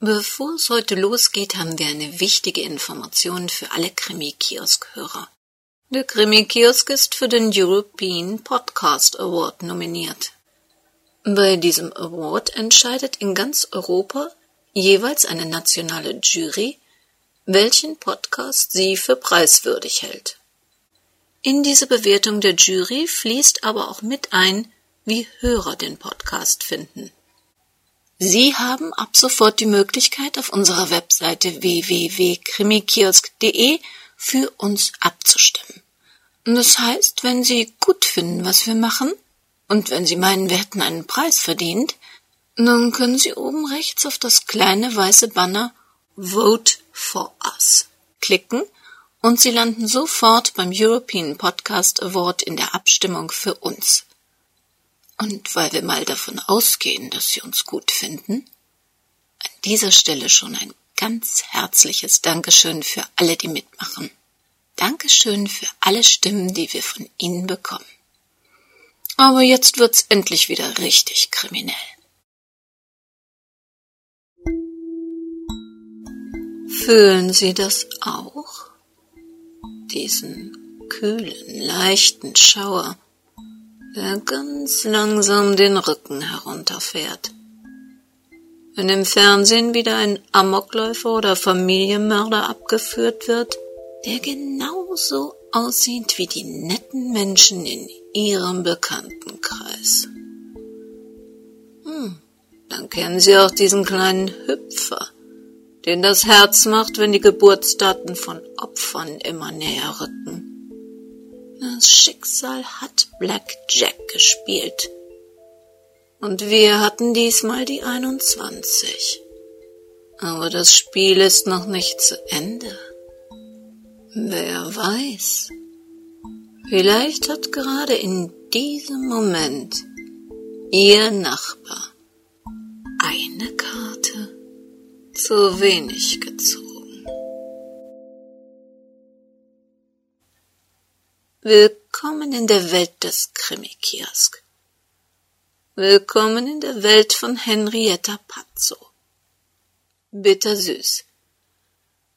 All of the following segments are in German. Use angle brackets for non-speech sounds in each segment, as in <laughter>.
Bevor es heute losgeht, haben wir eine wichtige Information für alle Krimi-Kiosk-Hörer. Der Krimi-Kiosk ist für den European Podcast Award nominiert. Bei diesem Award entscheidet in ganz Europa jeweils eine nationale Jury, welchen Podcast sie für preiswürdig hält. In diese Bewertung der Jury fließt aber auch mit ein, wie Hörer den Podcast finden. Sie haben ab sofort die Möglichkeit, auf unserer Webseite www.krimikiosk.de für uns abzustimmen. Das heißt, wenn Sie gut finden, was wir machen, und wenn Sie meinen, wir hätten einen Preis verdient, dann können Sie oben rechts auf das kleine weiße Banner Vote for Us klicken und Sie landen sofort beim European Podcast Award in der Abstimmung für uns. Und weil wir mal davon ausgehen, dass Sie uns gut finden, an dieser Stelle schon ein ganz herzliches Dankeschön für alle, die mitmachen. Dankeschön für alle Stimmen, die wir von Ihnen bekommen. Aber jetzt wird's endlich wieder richtig kriminell. Fühlen Sie das auch? Diesen kühlen, leichten Schauer der ganz langsam den Rücken herunterfährt. Wenn im Fernsehen wieder ein Amokläufer oder Familienmörder abgeführt wird, der genauso aussieht wie die netten Menschen in ihrem Bekanntenkreis. Hm, dann kennen Sie auch diesen kleinen Hüpfer, den das Herz macht, wenn die Geburtsdaten von Opfern immer näher rücken. Das Schicksal hat Black Jack gespielt. Und wir hatten diesmal die 21. Aber das Spiel ist noch nicht zu Ende. Wer weiß. Vielleicht hat gerade in diesem Moment Ihr Nachbar eine Karte zu wenig gezogen. Willkommen in der Welt des Krimi-Kiosk. Willkommen in der Welt von Henrietta Pazzo. Bittersüß.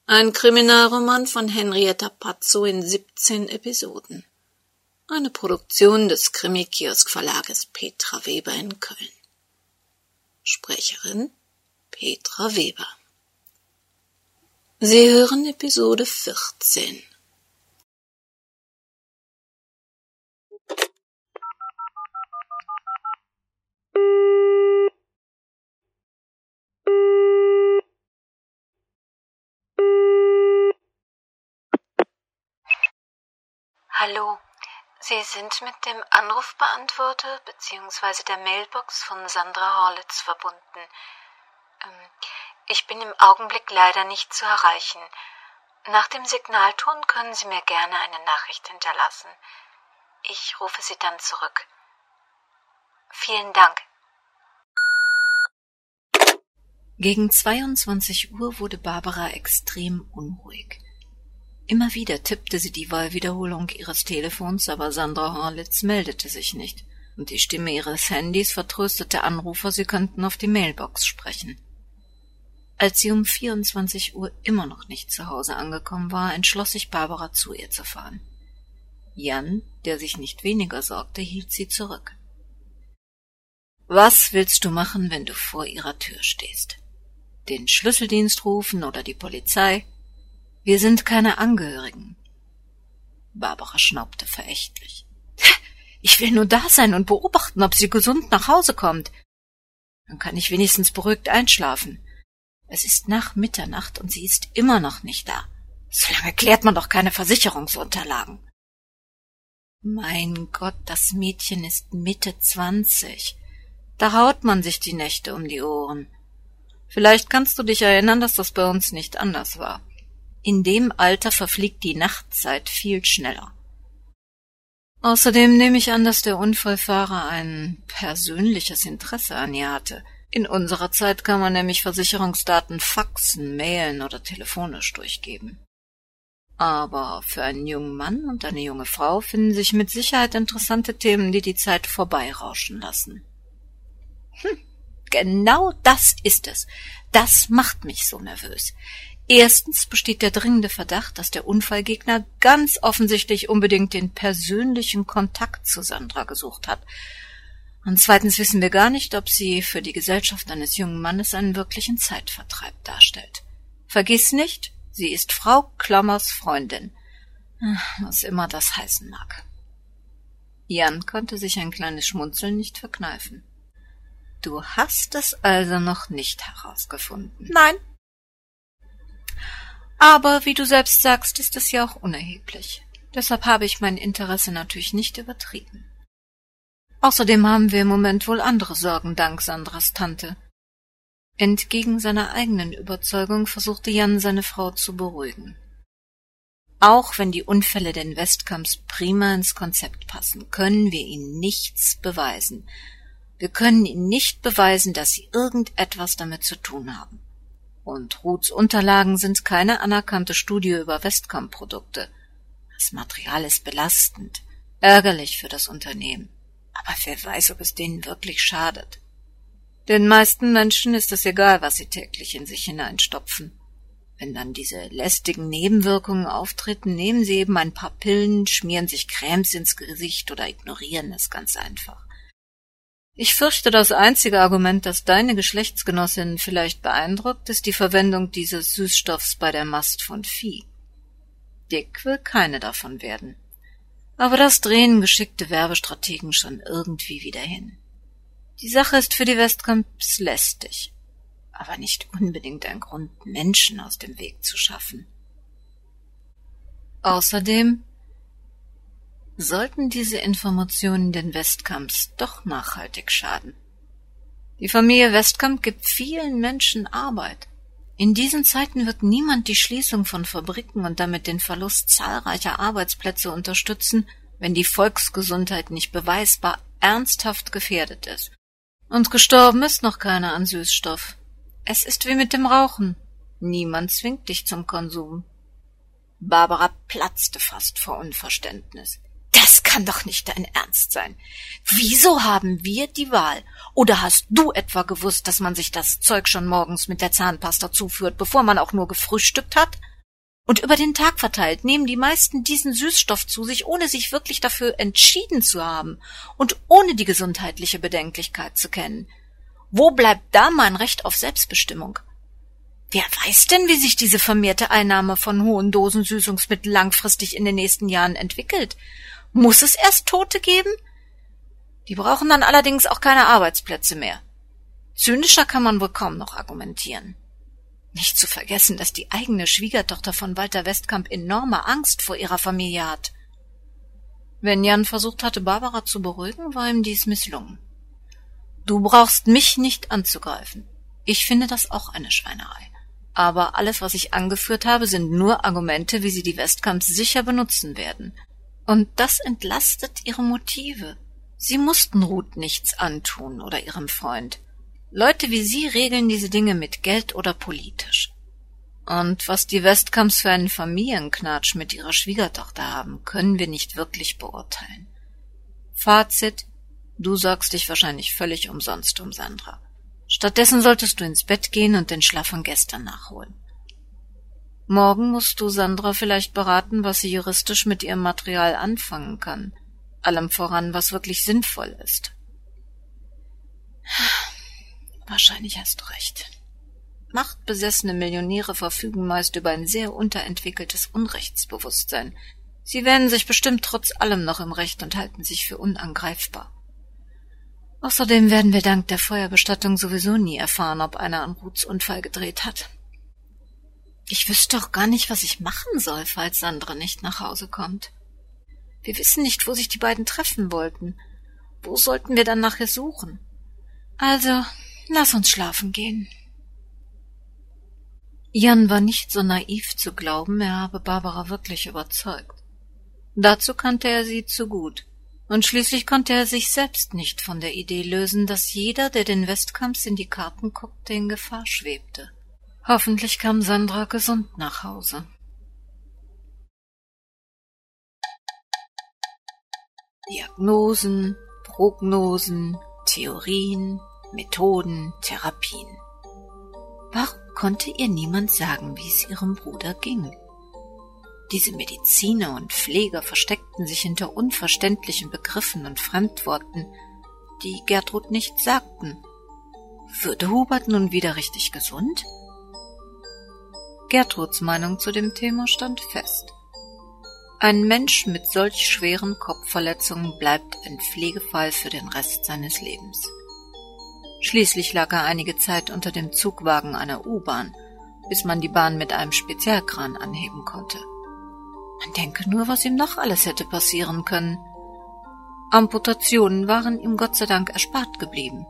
Ein Kriminalroman von Henrietta Pazzo in 17 Episoden. Eine Produktion des Krimi-Kiosk Verlages Petra Weber in Köln. Sprecherin Petra Weber. Sie hören Episode 14. Hallo, Sie sind mit dem Anrufbeantworter bzw. der Mailbox von Sandra Horlitz verbunden. Ähm, ich bin im Augenblick leider nicht zu erreichen. Nach dem Signalton können Sie mir gerne eine Nachricht hinterlassen. Ich rufe Sie dann zurück. Vielen Dank. Gegen 22 Uhr wurde Barbara extrem unruhig. Immer wieder tippte sie die Wahlwiederholung ihres Telefons, aber Sandra Horlitz meldete sich nicht, und die Stimme ihres Handys vertröstete Anrufer, sie könnten auf die Mailbox sprechen. Als sie um 24 Uhr immer noch nicht zu Hause angekommen war, entschloss sich Barbara zu ihr zu fahren. Jan, der sich nicht weniger sorgte, hielt sie zurück. Was willst du machen, wenn du vor ihrer Tür stehst? Den Schlüsseldienst rufen oder die Polizei? Wir sind keine Angehörigen. Barbara schnaubte verächtlich. Ich will nur da sein und beobachten, ob sie gesund nach Hause kommt. Dann kann ich wenigstens beruhigt einschlafen. Es ist nach Mitternacht und sie ist immer noch nicht da. So lange klärt man doch keine Versicherungsunterlagen. Mein Gott, das Mädchen ist Mitte zwanzig. Da haut man sich die Nächte um die Ohren. Vielleicht kannst du dich erinnern, dass das bei uns nicht anders war. In dem Alter verfliegt die Nachtzeit viel schneller. Außerdem nehme ich an, dass der Unfallfahrer ein persönliches Interesse an ihr hatte. In unserer Zeit kann man nämlich Versicherungsdaten faxen, mailen oder telefonisch durchgeben. Aber für einen jungen Mann und eine junge Frau finden sich mit Sicherheit interessante Themen, die die Zeit vorbeirauschen lassen. Hm, Genau das ist es. Das macht mich so nervös. Erstens besteht der dringende Verdacht, dass der Unfallgegner ganz offensichtlich unbedingt den persönlichen Kontakt zu Sandra gesucht hat. Und zweitens wissen wir gar nicht, ob sie für die Gesellschaft eines jungen Mannes einen wirklichen Zeitvertreib darstellt. Vergiss nicht, sie ist Frau Klammers Freundin. Was immer das heißen mag. Jan konnte sich ein kleines Schmunzeln nicht verkneifen. Du hast es also noch nicht herausgefunden. Nein. Aber wie du selbst sagst, ist es ja auch unerheblich. Deshalb habe ich mein Interesse natürlich nicht übertrieben. Außerdem haben wir im Moment wohl andere Sorgen dank Sandras Tante. Entgegen seiner eigenen Überzeugung versuchte Jan seine Frau zu beruhigen. Auch wenn die Unfälle den Westkamps prima ins Konzept passen, können wir ihnen nichts beweisen. Wir können ihnen nicht beweisen, dass sie irgendetwas damit zu tun haben. Und Ruths Unterlagen sind keine anerkannte Studie über Westkamp-Produkte. Das Material ist belastend, ärgerlich für das Unternehmen. Aber wer weiß, ob es denen wirklich schadet. Den meisten Menschen ist es egal, was sie täglich in sich hineinstopfen. Wenn dann diese lästigen Nebenwirkungen auftreten, nehmen sie eben ein paar Pillen, schmieren sich Cremes ins Gesicht oder ignorieren es ganz einfach. Ich fürchte, das einzige Argument, das deine Geschlechtsgenossin vielleicht beeindruckt, ist die Verwendung dieses Süßstoffs bei der Mast von Vieh. Dick will keine davon werden. Aber das drehen geschickte Werbestrategen schon irgendwie wieder hin. Die Sache ist für die Westcamps lästig aber nicht unbedingt ein Grund, Menschen aus dem Weg zu schaffen. Außerdem sollten diese Informationen den Westkamps doch nachhaltig schaden. Die Familie Westkamp gibt vielen Menschen Arbeit. In diesen Zeiten wird niemand die Schließung von Fabriken und damit den Verlust zahlreicher Arbeitsplätze unterstützen, wenn die Volksgesundheit nicht beweisbar ernsthaft gefährdet ist. Und gestorben ist noch keiner an Süßstoff. Es ist wie mit dem Rauchen. Niemand zwingt dich zum Konsum. Barbara platzte fast vor Unverständnis. Das kann doch nicht dein Ernst sein. Wieso haben wir die Wahl? Oder hast du etwa gewusst, dass man sich das Zeug schon morgens mit der Zahnpasta zuführt, bevor man auch nur gefrühstückt hat? Und über den Tag verteilt nehmen die meisten diesen Süßstoff zu sich, ohne sich wirklich dafür entschieden zu haben und ohne die gesundheitliche Bedenklichkeit zu kennen. Wo bleibt da mein Recht auf Selbstbestimmung? Wer weiß denn, wie sich diese vermehrte Einnahme von hohen Dosen Süßungsmittel langfristig in den nächsten Jahren entwickelt? Muss es erst Tote geben? Die brauchen dann allerdings auch keine Arbeitsplätze mehr. Zynischer kann man wohl kaum noch argumentieren. Nicht zu vergessen, dass die eigene Schwiegertochter von Walter Westkamp enorme Angst vor ihrer Familie hat. Wenn Jan versucht hatte, Barbara zu beruhigen, war ihm dies misslungen. Du brauchst mich nicht anzugreifen. Ich finde das auch eine Schweinerei. Aber alles, was ich angeführt habe, sind nur Argumente, wie sie die Westkamps sicher benutzen werden. Und das entlastet ihre Motive. Sie mussten Ruth nichts antun oder ihrem Freund. Leute wie sie regeln diese Dinge mit Geld oder politisch. Und was die Westkamps für einen Familienknatsch mit ihrer Schwiegertochter haben, können wir nicht wirklich beurteilen. Fazit Du sorgst dich wahrscheinlich völlig umsonst um Sandra. Stattdessen solltest du ins Bett gehen und den Schlaf von gestern nachholen. Morgen musst du Sandra vielleicht beraten, was sie juristisch mit ihrem Material anfangen kann. Allem voran, was wirklich sinnvoll ist. Wahrscheinlich hast du recht. Machtbesessene Millionäre verfügen meist über ein sehr unterentwickeltes Unrechtsbewusstsein. Sie wähnen sich bestimmt trotz allem noch im Recht und halten sich für unangreifbar. Außerdem werden wir dank der Feuerbestattung sowieso nie erfahren, ob einer einen Ruths Unfall gedreht hat. Ich wüsste doch gar nicht, was ich machen soll, falls Sandra nicht nach Hause kommt. Wir wissen nicht, wo sich die beiden treffen wollten. Wo sollten wir dann nachher suchen? Also, lass uns schlafen gehen. Jan war nicht so naiv zu glauben, er habe Barbara wirklich überzeugt. Dazu kannte er sie zu gut und schließlich konnte er sich selbst nicht von der Idee lösen, dass jeder, der den Westkamps in die Karten guckte, in Gefahr schwebte. Hoffentlich kam Sandra gesund nach Hause. Diagnosen, Prognosen, Theorien, Methoden, Therapien. Warum konnte ihr niemand sagen, wie es ihrem Bruder ging? Diese Mediziner und Pfleger versteckten sich hinter unverständlichen Begriffen und Fremdworten, die Gertrud nicht sagten. Würde Hubert nun wieder richtig gesund? Gertruds Meinung zu dem Thema stand fest. Ein Mensch mit solch schweren Kopfverletzungen bleibt ein Pflegefall für den Rest seines Lebens. Schließlich lag er einige Zeit unter dem Zugwagen einer U-Bahn, bis man die Bahn mit einem Spezialkran anheben konnte. Man denke nur, was ihm noch alles hätte passieren können. Amputationen waren ihm Gott sei Dank erspart geblieben.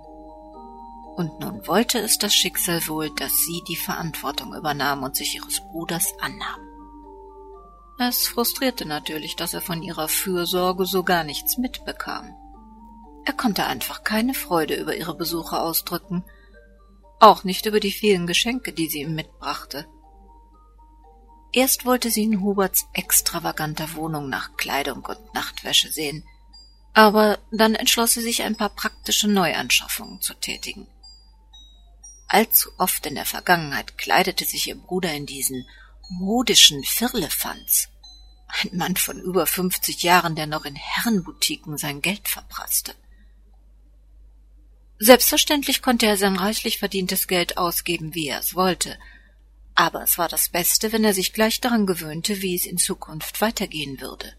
Und nun wollte es das Schicksal wohl, dass sie die Verantwortung übernahm und sich ihres Bruders annahm. Es frustrierte natürlich, dass er von ihrer Fürsorge so gar nichts mitbekam. Er konnte einfach keine Freude über ihre Besuche ausdrücken, auch nicht über die vielen Geschenke, die sie ihm mitbrachte. Erst wollte sie in Huberts extravaganter Wohnung nach Kleidung und Nachtwäsche sehen, aber dann entschloss sie sich, ein paar praktische Neuanschaffungen zu tätigen. Allzu oft in der Vergangenheit kleidete sich ihr Bruder in diesen modischen Firlefanz. Ein Mann von über fünfzig Jahren, der noch in Herrenboutiquen sein Geld verprasste. Selbstverständlich konnte er sein reichlich verdientes Geld ausgeben, wie er es wollte, aber es war das Beste, wenn er sich gleich daran gewöhnte, wie es in Zukunft weitergehen würde.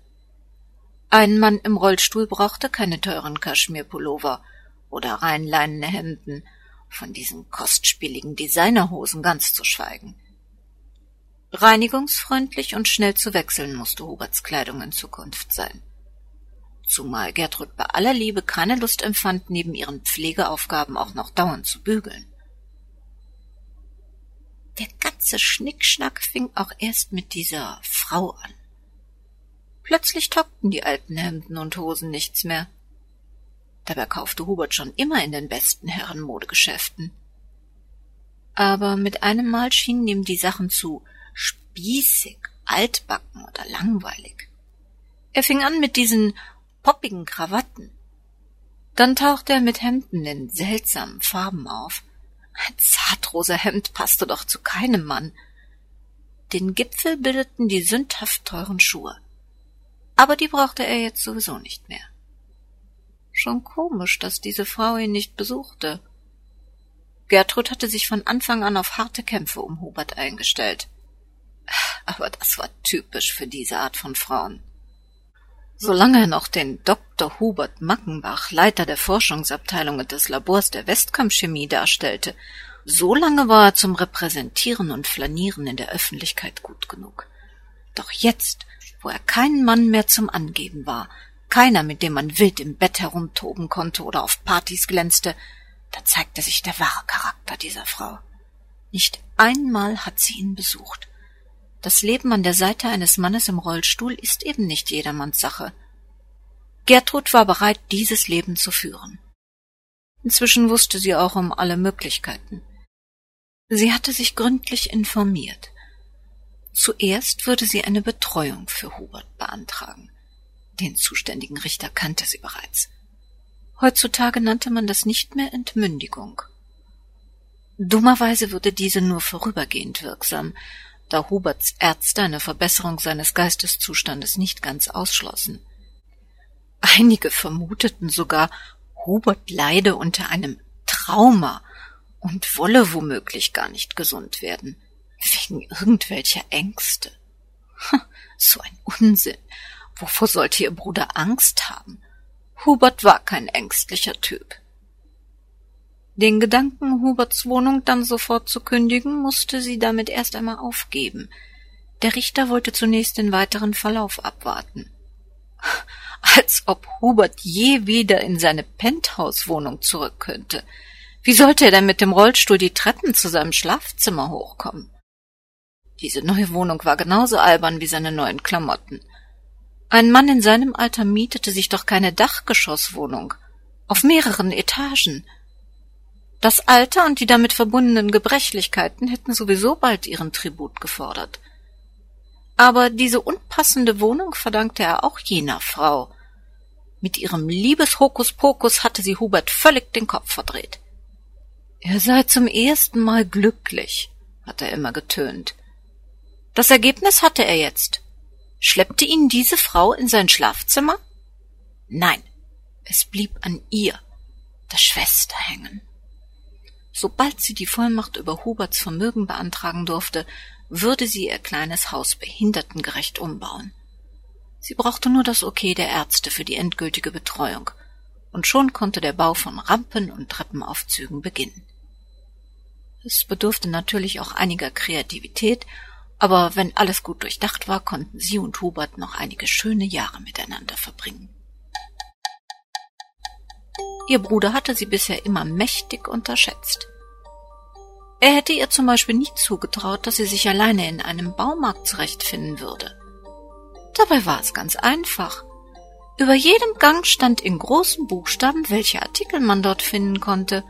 Ein Mann im Rollstuhl brauchte keine teuren Kaschmirpullover oder rein leinene Hemden, von diesen kostspieligen Designerhosen ganz zu schweigen. Reinigungsfreundlich und schnell zu wechseln musste Huberts Kleidung in Zukunft sein zumal Gertrud bei aller Liebe keine Lust empfand, neben ihren Pflegeaufgaben auch noch dauernd zu bügeln. Der ganze Schnickschnack fing auch erst mit dieser Frau an. Plötzlich taugten die alten Hemden und Hosen nichts mehr. Dabei kaufte Hubert schon immer in den besten Herrenmodegeschäften. Aber mit einem Mal schienen ihm die Sachen zu spießig, altbacken oder langweilig. Er fing an mit diesen poppigen Krawatten. Dann tauchte er mit Hemden in seltsamen Farben auf. Ein zartrosa Hemd passte doch zu keinem Mann. Den Gipfel bildeten die sündhaft teuren Schuhe. Aber die brauchte er jetzt sowieso nicht mehr. Schon komisch, dass diese Frau ihn nicht besuchte. Gertrud hatte sich von Anfang an auf harte Kämpfe um Hubert eingestellt. Aber das war typisch für diese Art von Frauen. Solange er noch den Dr. Hubert Mackenbach, Leiter der Forschungsabteilung und des Labors der Westkampfchemie darstellte, so lange war er zum Repräsentieren und Flanieren in der Öffentlichkeit gut genug. Doch jetzt, wo er kein Mann mehr zum Angeben war, keiner, mit dem man wild im Bett herumtoben konnte oder auf Partys glänzte, da zeigte sich der wahre Charakter dieser Frau. Nicht einmal hat sie ihn besucht. Das Leben an der Seite eines Mannes im Rollstuhl ist eben nicht jedermanns Sache. Gertrud war bereit, dieses Leben zu führen. Inzwischen wusste sie auch um alle Möglichkeiten. Sie hatte sich gründlich informiert. Zuerst würde sie eine Betreuung für Hubert beantragen. Den zuständigen Richter kannte sie bereits. Heutzutage nannte man das nicht mehr Entmündigung. Dummerweise würde diese nur vorübergehend wirksam, da Huberts Ärzte eine Verbesserung seines Geisteszustandes nicht ganz ausschlossen. Einige vermuteten sogar, Hubert leide unter einem Trauma und wolle womöglich gar nicht gesund werden, wegen irgendwelcher Ängste. <laughs> So ein Unsinn. Wovor sollte ihr Bruder Angst haben? Hubert war kein ängstlicher Typ. Den Gedanken, Huberts Wohnung dann sofort zu kündigen, musste sie damit erst einmal aufgeben. Der Richter wollte zunächst den weiteren Verlauf abwarten. <laughs> Als ob Hubert je wieder in seine Penthouse-Wohnung zurück könnte. Wie sollte er denn mit dem Rollstuhl die Treppen zu seinem Schlafzimmer hochkommen? Diese neue Wohnung war genauso albern wie seine neuen Klamotten. Ein Mann in seinem Alter mietete sich doch keine Dachgeschosswohnung. Auf mehreren Etagen. Das Alter und die damit verbundenen Gebrechlichkeiten hätten sowieso bald ihren Tribut gefordert. Aber diese unpassende Wohnung verdankte er auch jener Frau. Mit ihrem Liebeshokuspokus hatte sie Hubert völlig den Kopf verdreht. Er sei zum ersten Mal glücklich, hat er immer getönt. Das Ergebnis hatte er jetzt. Schleppte ihn diese Frau in sein Schlafzimmer? Nein, es blieb an ihr, der Schwester hängen. Sobald sie die Vollmacht über Huberts Vermögen beantragen durfte, würde sie ihr kleines Haus behindertengerecht umbauen. Sie brauchte nur das Okay der Ärzte für die endgültige Betreuung, und schon konnte der Bau von Rampen und Treppenaufzügen beginnen. Es bedurfte natürlich auch einiger Kreativität, aber wenn alles gut durchdacht war, konnten sie und Hubert noch einige schöne Jahre miteinander verbringen. Ihr Bruder hatte sie bisher immer mächtig unterschätzt. Er hätte ihr zum Beispiel nie zugetraut, dass sie sich alleine in einem Baumarkt zurechtfinden würde. Dabei war es ganz einfach. Über jedem Gang stand in großen Buchstaben, welche Artikel man dort finden konnte.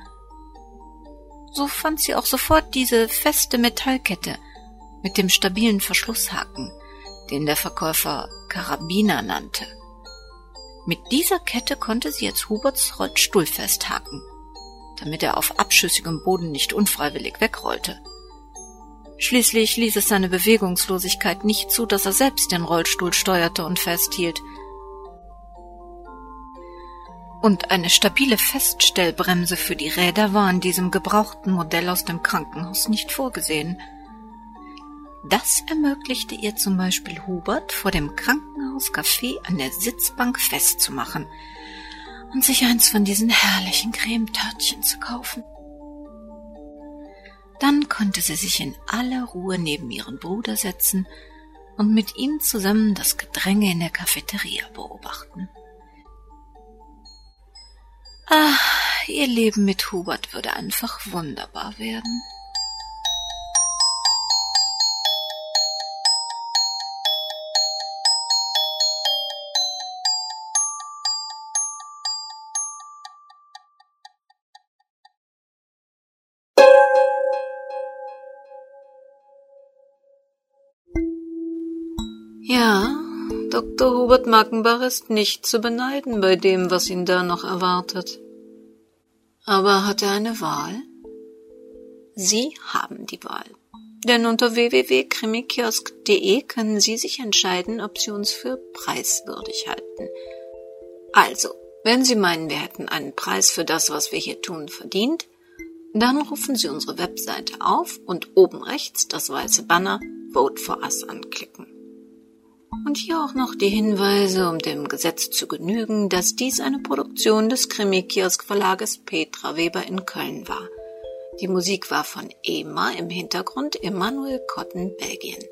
So fand sie auch sofort diese feste Metallkette mit dem stabilen Verschlusshaken, den der Verkäufer Karabiner nannte. Mit dieser Kette konnte sie jetzt Huberts Rollstuhl festhaken, damit er auf abschüssigem Boden nicht unfreiwillig wegrollte. Schließlich ließ es seine Bewegungslosigkeit nicht zu, dass er selbst den Rollstuhl steuerte und festhielt. Und eine stabile Feststellbremse für die Räder war in diesem gebrauchten Modell aus dem Krankenhaus nicht vorgesehen. Das ermöglichte ihr zum Beispiel Hubert vor dem Krankenhauscafé an der Sitzbank festzumachen und sich eins von diesen herrlichen Cremetörtchen zu kaufen. Dann konnte sie sich in aller Ruhe neben ihren Bruder setzen und mit ihm zusammen das Gedränge in der Cafeteria beobachten. Ah, ihr Leben mit Hubert würde einfach wunderbar werden. Ja, Dr. Hubert Mackenbach ist nicht zu beneiden bei dem, was ihn da noch erwartet. Aber hat er eine Wahl? Sie haben die Wahl. Denn unter www.krimikiosk.de können Sie sich entscheiden, ob Sie uns für preiswürdig halten. Also, wenn Sie meinen, wir hätten einen Preis für das, was wir hier tun, verdient, dann rufen Sie unsere Webseite auf und oben rechts das weiße Banner Vote for Us anklicken. Und hier auch noch die Hinweise, um dem Gesetz zu genügen, dass dies eine Produktion des Krimi-Kiosk-Verlages Petra Weber in Köln war. Die Musik war von EMA im Hintergrund Emanuel Cotton, Belgien.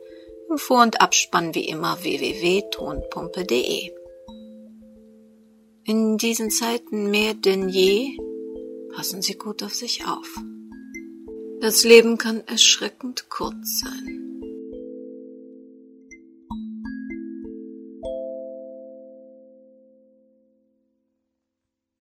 Im Vor- und Abspann wie immer www.tonpumpe.de. In diesen Zeiten mehr denn je passen Sie gut auf sich auf. Das Leben kann erschreckend kurz sein.